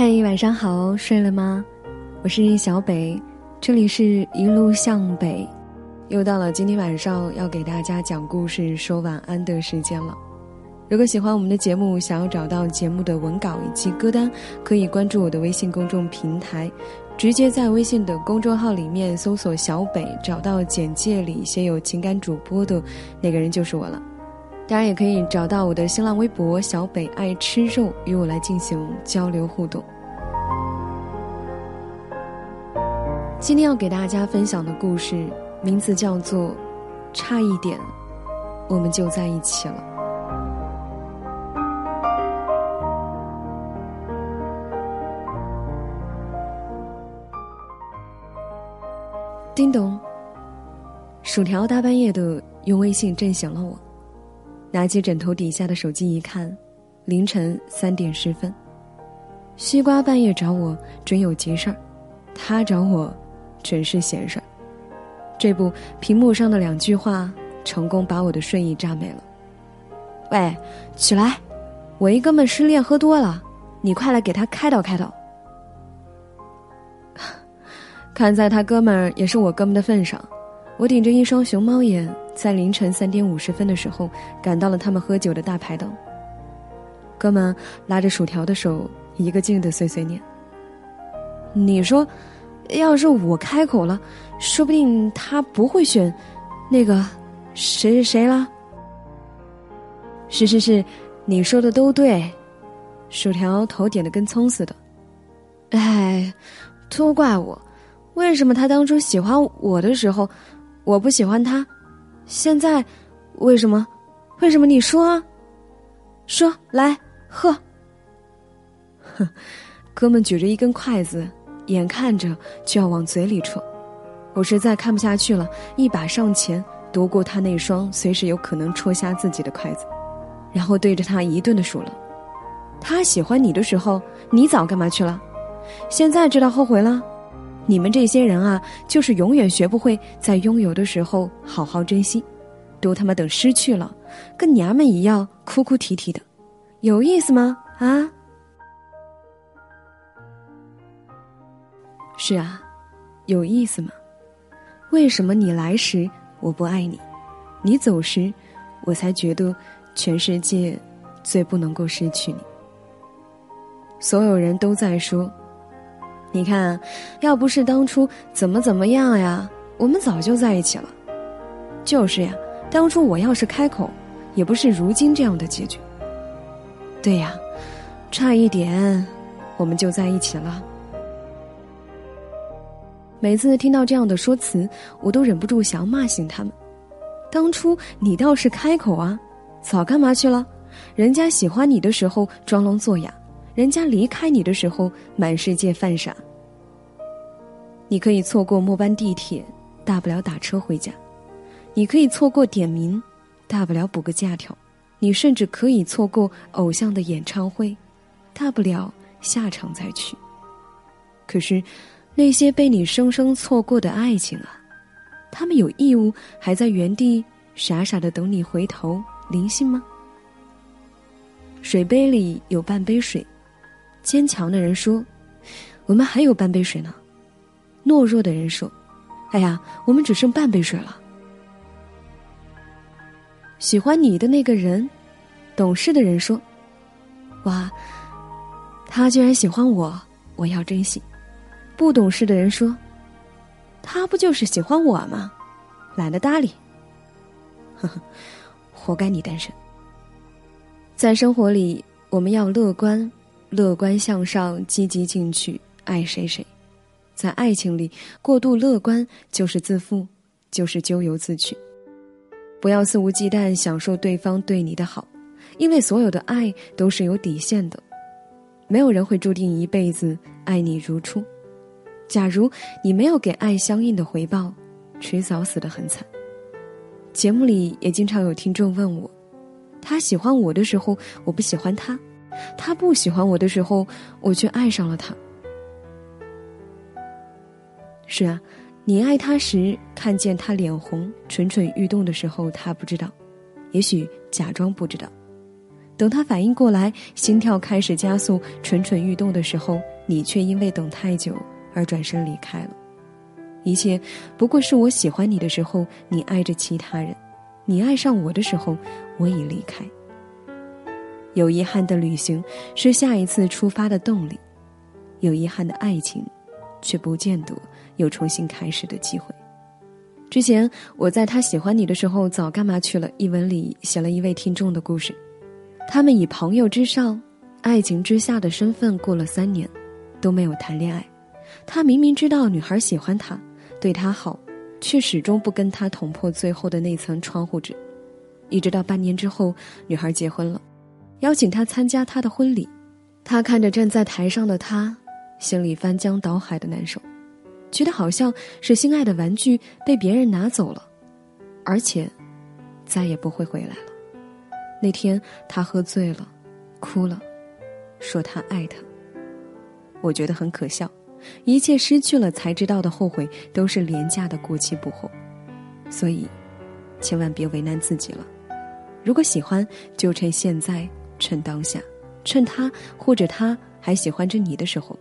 嗨，晚上好，睡了吗？我是小北，这里是一路向北，又到了今天晚上要给大家讲故事、说晚安的时间了。如果喜欢我们的节目，想要找到节目的文稿以及歌单，可以关注我的微信公众平台，直接在微信的公众号里面搜索“小北”，找到简介里写有情感主播的那个人就是我了。大家，也可以找到我的新浪微博“小北爱吃肉”，与我来进行交流互动。今天要给大家分享的故事名字叫做《差一点，我们就在一起了》。叮咚，薯条大半夜的用微信震醒了我，拿起枕头底下的手机一看，凌晨三点十分。西瓜半夜找我准有急事儿，他找我准是闲事儿。这不，屏幕上的两句话成功把我的睡意炸没了。喂，起来，我一哥们失恋喝多了，你快来给他开导开导。看在他哥们儿也是我哥们的份上，我顶着一双熊猫眼，在凌晨三点五十分的时候赶到了他们喝酒的大排档。哥们拉着薯条的手，一个劲的碎碎念。你说，要是我开口了，说不定他不会选那个谁谁谁了。是是是，你说的都对。薯条头点的跟葱似的。哎，都怪我。为什么他当初喜欢我的时候，我不喜欢他？现在为什么？为什么你说啊？说来喝。哼，哥们举着一根筷子，眼看着就要往嘴里戳，我实在看不下去了，一把上前夺过他那双随时有可能戳瞎自己的筷子，然后对着他一顿的数了。他喜欢你的时候，你早干嘛去了？现在知道后悔了？你们这些人啊，就是永远学不会在拥有的时候好好珍惜，都他妈等失去了，跟娘们一样哭哭啼啼的，有意思吗？啊？是啊，有意思吗？为什么你来时我不爱你，你走时，我才觉得全世界最不能够失去你？所有人都在说。你看，要不是当初怎么怎么样呀，我们早就在一起了。就是呀，当初我要是开口，也不是如今这样的结局。对呀，差一点，我们就在一起了。每次听到这样的说辞，我都忍不住想要骂醒他们。当初你倒是开口啊，早干嘛去了？人家喜欢你的时候装聋作哑。人家离开你的时候，满世界犯傻。你可以错过末班地铁，大不了打车回家；你可以错过点名，大不了补个假条；你甚至可以错过偶像的演唱会，大不了下场再去。可是，那些被你生生错过的爱情啊，他们有义务还在原地傻傻的等你回头灵性吗？水杯里有半杯水。坚强的人说：“我们还有半杯水呢。”懦弱的人说：“哎呀，我们只剩半杯水了。”喜欢你的那个人，懂事的人说：“哇，他居然喜欢我，我要珍惜。”不懂事的人说：“他不就是喜欢我吗？懒得搭理。”呵呵，活该你单身。在生活里，我们要乐观。乐观向上，积极进取，爱谁谁。在爱情里，过度乐观就是自负，就是咎由自取。不要肆无忌惮享受对方对你的好，因为所有的爱都是有底线的。没有人会注定一辈子爱你如初。假如你没有给爱相应的回报，迟早死得很惨。节目里也经常有听众问我，他喜欢我的时候，我不喜欢他。他不喜欢我的时候，我却爱上了他。是啊，你爱他时，看见他脸红、蠢蠢欲动的时候，他不知道，也许假装不知道。等他反应过来，心跳开始加速，蠢蠢欲动的时候，你却因为等太久而转身离开了。一切不过是我喜欢你的时候，你爱着其他人；你爱上我的时候，我已离开。有遗憾的旅行是下一次出发的动力，有遗憾的爱情，却不见得有重新开始的机会。之前我在他喜欢你的时候早干嘛去了？一文里写了一位听众的故事。他们以朋友之上、爱情之下的身份过了三年，都没有谈恋爱。他明明知道女孩喜欢他，对他好，却始终不跟他捅破最后的那层窗户纸。一直到半年之后，女孩结婚了，邀请他参加他的婚礼。他看着站在台上的他，心里翻江倒海的难受，觉得好像是心爱的玩具被别人拿走了，而且再也不会回来了。那天他喝醉了，哭了，说他爱他。我觉得很可笑，一切失去了才知道的后悔都是廉价的过期不候，所以，千万别为难自己了。如果喜欢，就趁现在，趁当下，趁他或者他还喜欢着你的时候，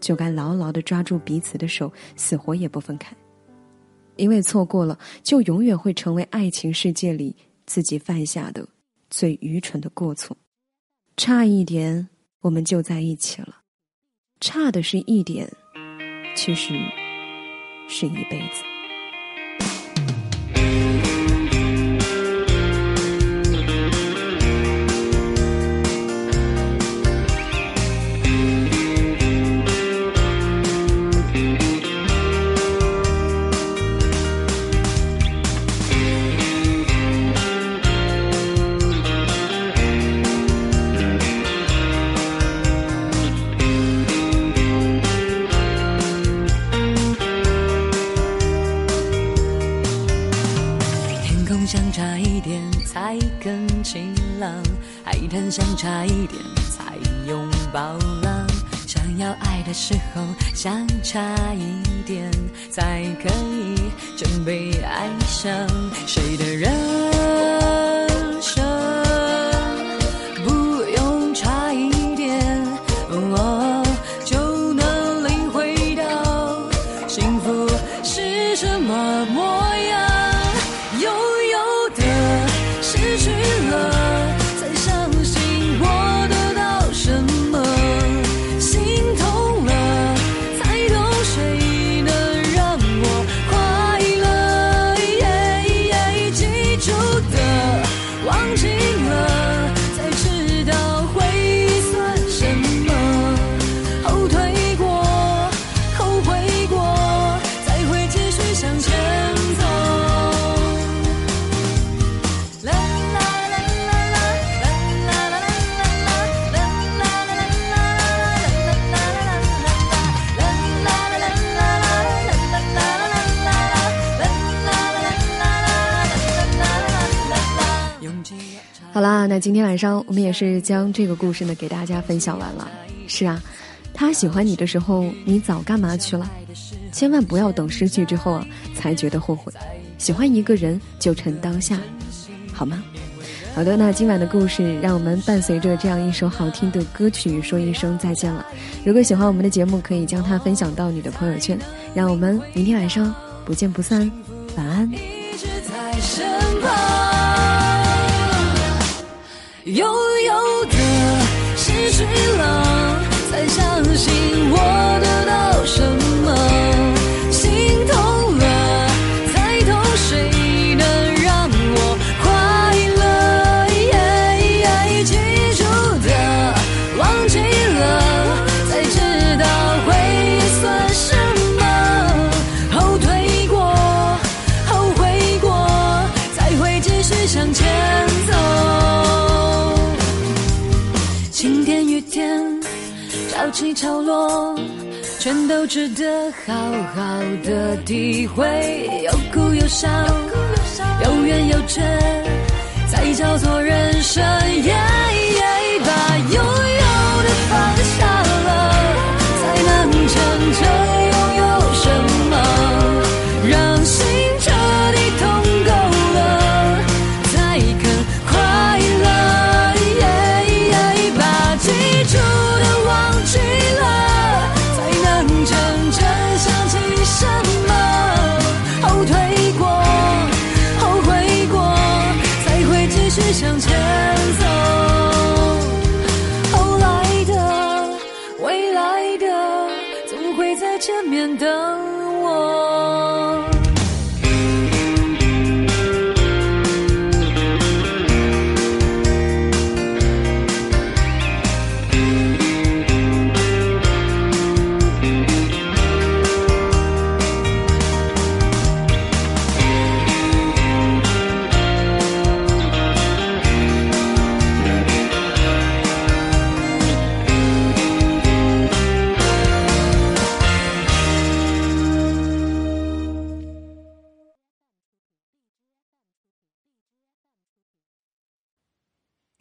就该牢牢的抓住彼此的手，死活也不分开。因为错过了，就永远会成为爱情世界里自己犯下的。最愚蠢的过错，差一点我们就在一起了，差的是一点，其实是一辈子。更晴朗，海滩上差一点才拥抱了，想要爱的时候相差一点才可以准备爱上，谁的人。好啦，那今天晚上我们也是将这个故事呢给大家分享完了。是啊，他喜欢你的时候，你早干嘛去了？千万不要等失去之后啊才觉得后悔。喜欢一个人就趁当下，好吗？好的，那今晚的故事让我们伴随着这样一首好听的歌曲说一声再见了。如果喜欢我们的节目，可以将它分享到你的朋友圈。让我们明天晚上不见不散，晚安。悠悠的失去了，才相信我得到什么。潮起潮落，全都值得好好的体会。有哭有笑，有怨有缺，才叫做人生。把拥有的放下了，才能真正。续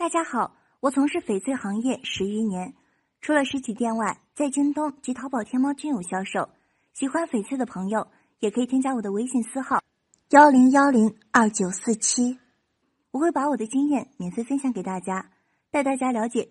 大家好，我从事翡翠行业十余年，除了实体店外，在京东及淘宝、天猫均有销售。喜欢翡翠的朋友，也可以添加我的微信私号幺零幺零二九四七，我会把我的经验免费分享给大家，带大家了解。